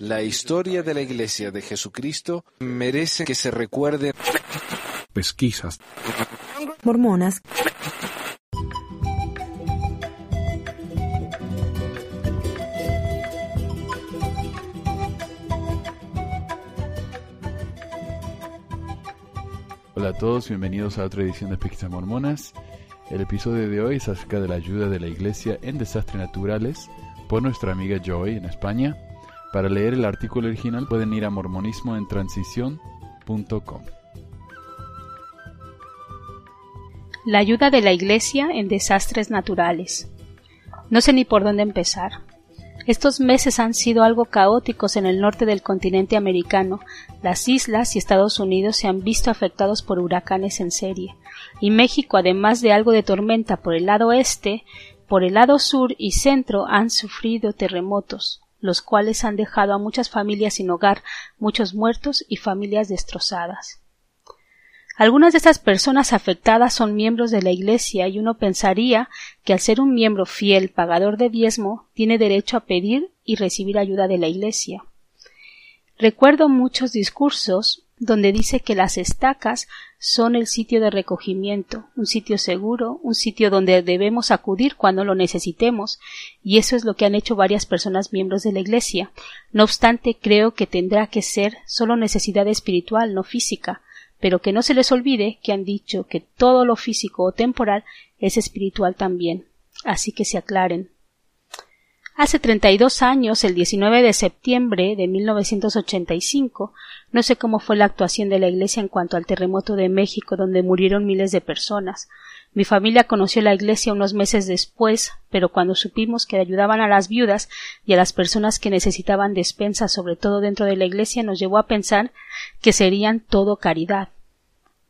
La historia de la Iglesia de Jesucristo merece que se recuerde. Pesquisas. Mormonas. Hola a todos, bienvenidos a otra edición de Pesquisas Mormonas. El episodio de hoy es acerca de la ayuda de la Iglesia en desastres naturales por nuestra amiga Joy en España. Para leer el artículo original pueden ir a mormonismoentransición.com. La ayuda de la Iglesia en desastres naturales. No sé ni por dónde empezar. Estos meses han sido algo caóticos en el norte del continente americano. Las islas y Estados Unidos se han visto afectados por huracanes en serie. Y México, además de algo de tormenta por el lado este, por el lado sur y centro han sufrido terremotos, los cuales han dejado a muchas familias sin hogar, muchos muertos y familias destrozadas. Algunas de estas personas afectadas son miembros de la Iglesia y uno pensaría que al ser un miembro fiel pagador de diezmo tiene derecho a pedir y recibir ayuda de la Iglesia. Recuerdo muchos discursos donde dice que las estacas son el sitio de recogimiento, un sitio seguro, un sitio donde debemos acudir cuando lo necesitemos, y eso es lo que han hecho varias personas miembros de la Iglesia. No obstante, creo que tendrá que ser solo necesidad espiritual, no física, pero que no se les olvide que han dicho que todo lo físico o temporal es espiritual también. Así que se aclaren. Hace 32 años, el 19 de septiembre de 1985, no sé cómo fue la actuación de la Iglesia en cuanto al terremoto de México donde murieron miles de personas. Mi familia conoció la Iglesia unos meses después, pero cuando supimos que ayudaban a las viudas y a las personas que necesitaban despensa, sobre todo dentro de la Iglesia, nos llevó a pensar que serían todo caridad.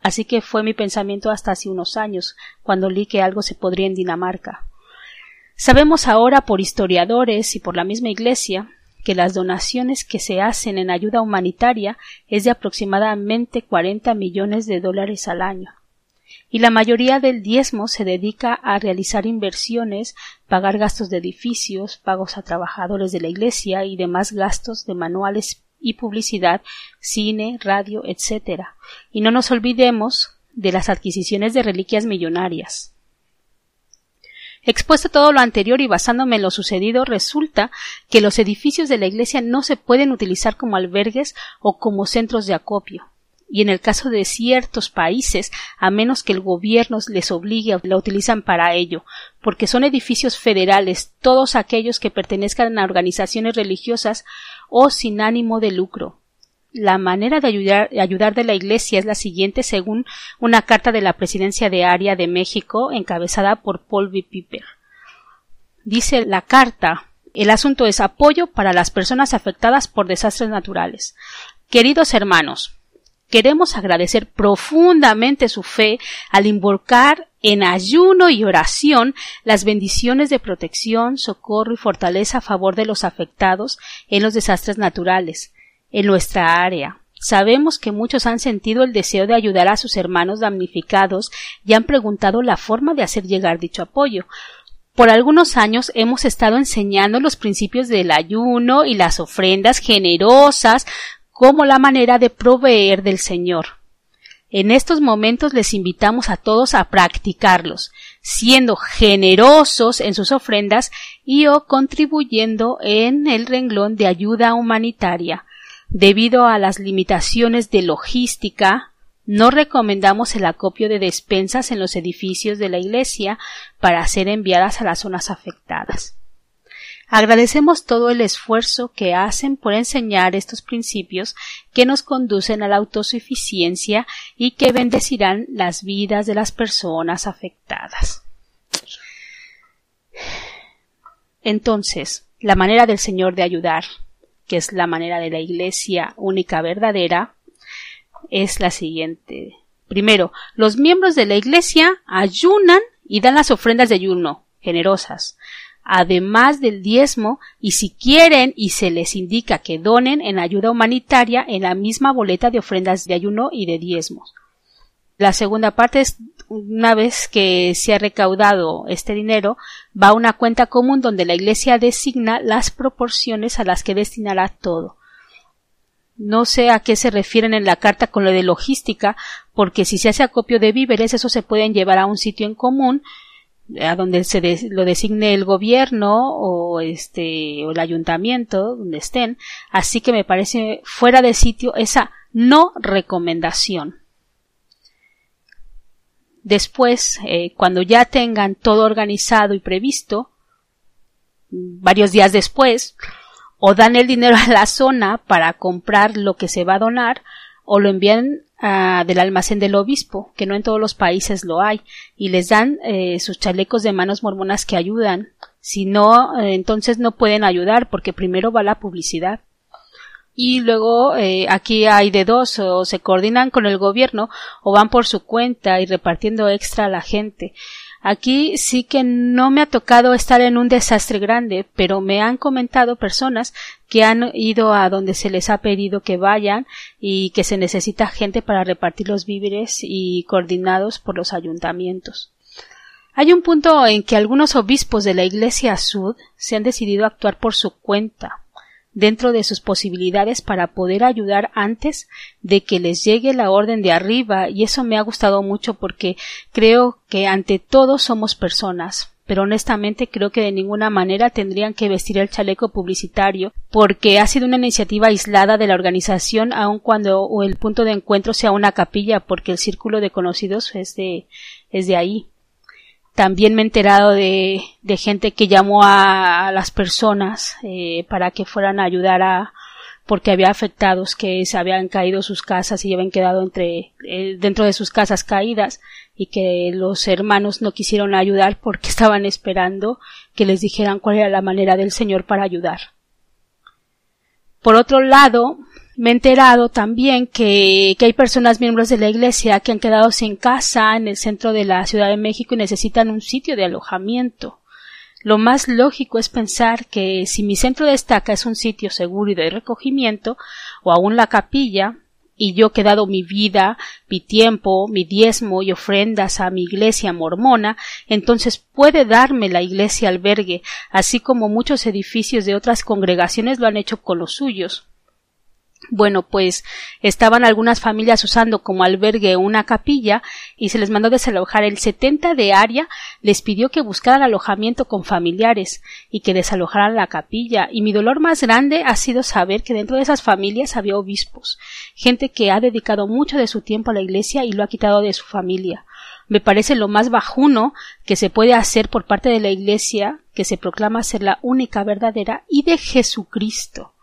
Así que fue mi pensamiento hasta hace unos años, cuando li que algo se podría en Dinamarca. Sabemos ahora por historiadores y por la misma Iglesia que las donaciones que se hacen en ayuda humanitaria es de aproximadamente 40 millones de dólares al año. Y la mayoría del diezmo se dedica a realizar inversiones, pagar gastos de edificios, pagos a trabajadores de la Iglesia y demás gastos de manuales y publicidad, cine, radio, etc. Y no nos olvidemos de las adquisiciones de reliquias millonarias. Expuesto todo lo anterior y basándome en lo sucedido, resulta que los edificios de la iglesia no se pueden utilizar como albergues o como centros de acopio. Y en el caso de ciertos países, a menos que el gobierno les obligue, la utilizan para ello, porque son edificios federales, todos aquellos que pertenezcan a organizaciones religiosas o sin ánimo de lucro. La manera de ayudar, de la Iglesia es la siguiente según una carta de la Presidencia de Área de México encabezada por Paul B. Piper. Dice la carta el asunto es apoyo para las personas afectadas por desastres naturales. Queridos hermanos, queremos agradecer profundamente su fe al invocar en ayuno y oración las bendiciones de protección, socorro y fortaleza a favor de los afectados en los desastres naturales en nuestra área. Sabemos que muchos han sentido el deseo de ayudar a sus hermanos damnificados y han preguntado la forma de hacer llegar dicho apoyo. Por algunos años hemos estado enseñando los principios del ayuno y las ofrendas generosas como la manera de proveer del Señor. En estos momentos les invitamos a todos a practicarlos, siendo generosos en sus ofrendas y o contribuyendo en el renglón de ayuda humanitaria. Debido a las limitaciones de logística, no recomendamos el acopio de despensas en los edificios de la Iglesia para ser enviadas a las zonas afectadas. Agradecemos todo el esfuerzo que hacen por enseñar estos principios que nos conducen a la autosuficiencia y que bendecirán las vidas de las personas afectadas. Entonces, la manera del Señor de ayudar que es la manera de la Iglesia única verdadera, es la siguiente. Primero, los miembros de la Iglesia ayunan y dan las ofrendas de ayuno, generosas, además del diezmo, y si quieren y se les indica que donen en ayuda humanitaria en la misma boleta de ofrendas de ayuno y de diezmos. La segunda parte es una vez que se ha recaudado este dinero, va a una cuenta común donde la Iglesia designa las proporciones a las que destinará todo. No sé a qué se refieren en la carta con lo de logística, porque si se hace acopio de víveres, eso se pueden llevar a un sitio en común, a donde se lo designe el gobierno o este o el ayuntamiento donde estén así que me parece fuera de sitio esa no recomendación Después, eh, cuando ya tengan todo organizado y previsto, varios días después, o dan el dinero a la zona para comprar lo que se va a donar, o lo envían a, del almacén del obispo, que no en todos los países lo hay, y les dan eh, sus chalecos de manos mormonas que ayudan. Si no, eh, entonces no pueden ayudar porque primero va la publicidad y luego eh, aquí hay de dos o se coordinan con el gobierno o van por su cuenta y repartiendo extra a la gente. Aquí sí que no me ha tocado estar en un desastre grande, pero me han comentado personas que han ido a donde se les ha pedido que vayan y que se necesita gente para repartir los víveres y coordinados por los ayuntamientos. Hay un punto en que algunos obispos de la Iglesia Sud se han decidido actuar por su cuenta, dentro de sus posibilidades para poder ayudar antes de que les llegue la orden de arriba. Y eso me ha gustado mucho porque creo que ante todo somos personas pero honestamente creo que de ninguna manera tendrían que vestir el chaleco publicitario porque ha sido una iniciativa aislada de la organización aun cuando el punto de encuentro sea una capilla porque el círculo de conocidos es de es de ahí también me he enterado de, de gente que llamó a, las personas eh, para que fueran a ayudar a porque había afectados que se habían caído sus casas y habían quedado entre eh, dentro de sus casas caídas y que los hermanos no quisieron ayudar porque estaban esperando que les dijeran cuál era la manera del Señor para ayudar. Por otro lado, me he enterado también que, hay personas miembros de la iglesia que han quedado sin casa en el centro de la Ciudad de México y necesitan un sitio de alojamiento. Lo más lógico es pensar que si mi centro de estaca es un sitio seguro y de recogimiento, o aún la capilla, y yo he dado mi vida, mi tiempo, mi diezmo y ofrendas a mi iglesia mormona, entonces puede darme la iglesia albergue, así como muchos edificios de otras congregaciones lo han hecho con los suyos. Bueno, pues estaban algunas familias usando como albergue una capilla y se les mandó desalojar. El 70 de área les pidió que buscaran alojamiento con familiares y que desalojaran la capilla. Y mi dolor más grande ha sido saber que dentro de esas familias había obispos, gente que ha dedicado mucho de su tiempo a la iglesia y lo ha quitado de su familia. Me parece lo más bajuno que se puede hacer por parte de la iglesia que se proclama ser la única verdadera y de Jesucristo.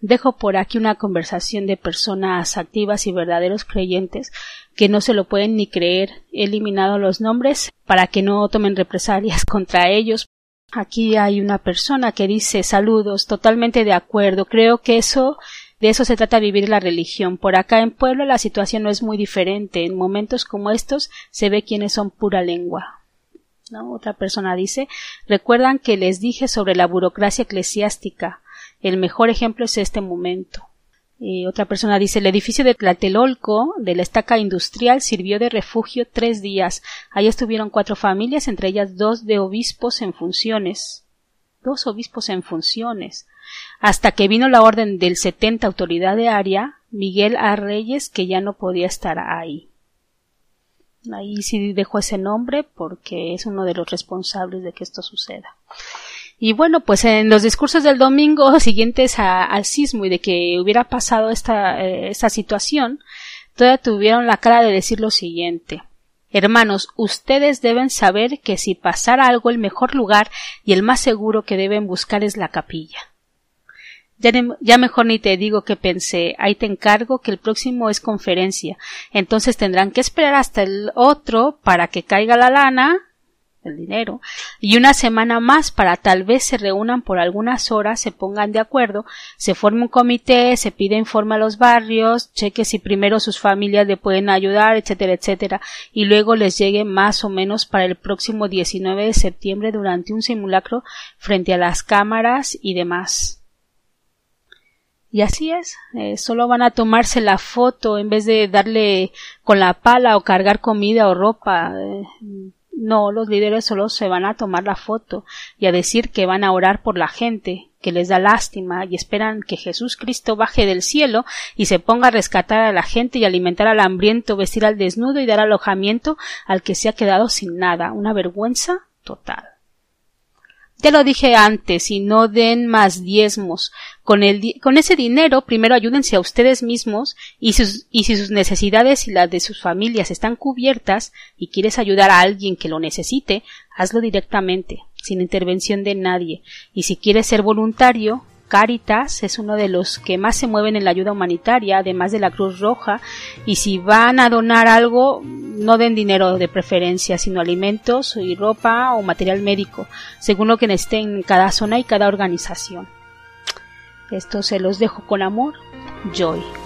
Dejo por aquí una conversación de personas activas y verdaderos creyentes que no se lo pueden ni creer. He eliminado los nombres para que no tomen represalias contra ellos. Aquí hay una persona que dice saludos, totalmente de acuerdo. Creo que eso de eso se trata vivir la religión. Por acá en Pueblo la situación no es muy diferente. En momentos como estos se ve quienes son pura lengua. Otra persona dice recuerdan que les dije sobre la burocracia eclesiástica. El mejor ejemplo es este momento. otra persona dice el edificio de Tlatelolco de la estaca industrial sirvió de refugio tres días. Ahí estuvieron cuatro familias, entre ellas dos de obispos en funciones. Dos obispos en funciones. Hasta que vino la orden del 70 autoridad de área, Miguel A. Reyes, que ya no podía estar ahí. Ahí sí dejo ese nombre porque es uno de los responsables de que esto suceda. Y bueno, pues en los discursos del domingo siguientes al sismo y de que hubiera pasado esta, eh, esta situación, todavía tuvieron la cara de decir lo siguiente. Hermanos, ustedes deben saber que si pasara algo el mejor lugar y el más seguro que deben buscar es la capilla. Ya, ya, mejor ni te digo que pensé, ahí te encargo que el próximo es conferencia, entonces tendrán que esperar hasta el otro para que caiga la lana el dinero, y una semana más para tal vez se reúnan por algunas horas, se pongan de acuerdo, se forme un comité, se pide informe a los barrios, cheque si primero sus familias le pueden ayudar, etcétera, etcétera, y luego les llegue más o menos para el próximo 19 de septiembre durante un simulacro frente a las cámaras y demás. Y así es, eh, solo van a tomarse la foto en vez de darle con la pala o cargar comida o ropa. Eh, no, los líderes solo se van a tomar la foto y a decir que van a orar por la gente, que les da lástima y esperan que Jesús Cristo baje del cielo y se ponga a rescatar a la gente y alimentar al hambriento, vestir al desnudo y dar alojamiento al que se ha quedado sin nada. Una vergüenza total. Ya lo dije antes, y no den más diezmos. Con, el, con ese dinero, primero ayúdense a ustedes mismos y, sus, y si sus necesidades y las de sus familias están cubiertas y quieres ayudar a alguien que lo necesite, hazlo directamente, sin intervención de nadie. Y si quieres ser voluntario, Caritas es uno de los que más se mueven en la ayuda humanitaria, además de la Cruz Roja, y si van a donar algo, no den dinero de preferencia, sino alimentos y ropa o material médico, según lo que esté en cada zona y cada organización. Esto se los dejo con amor, Joy.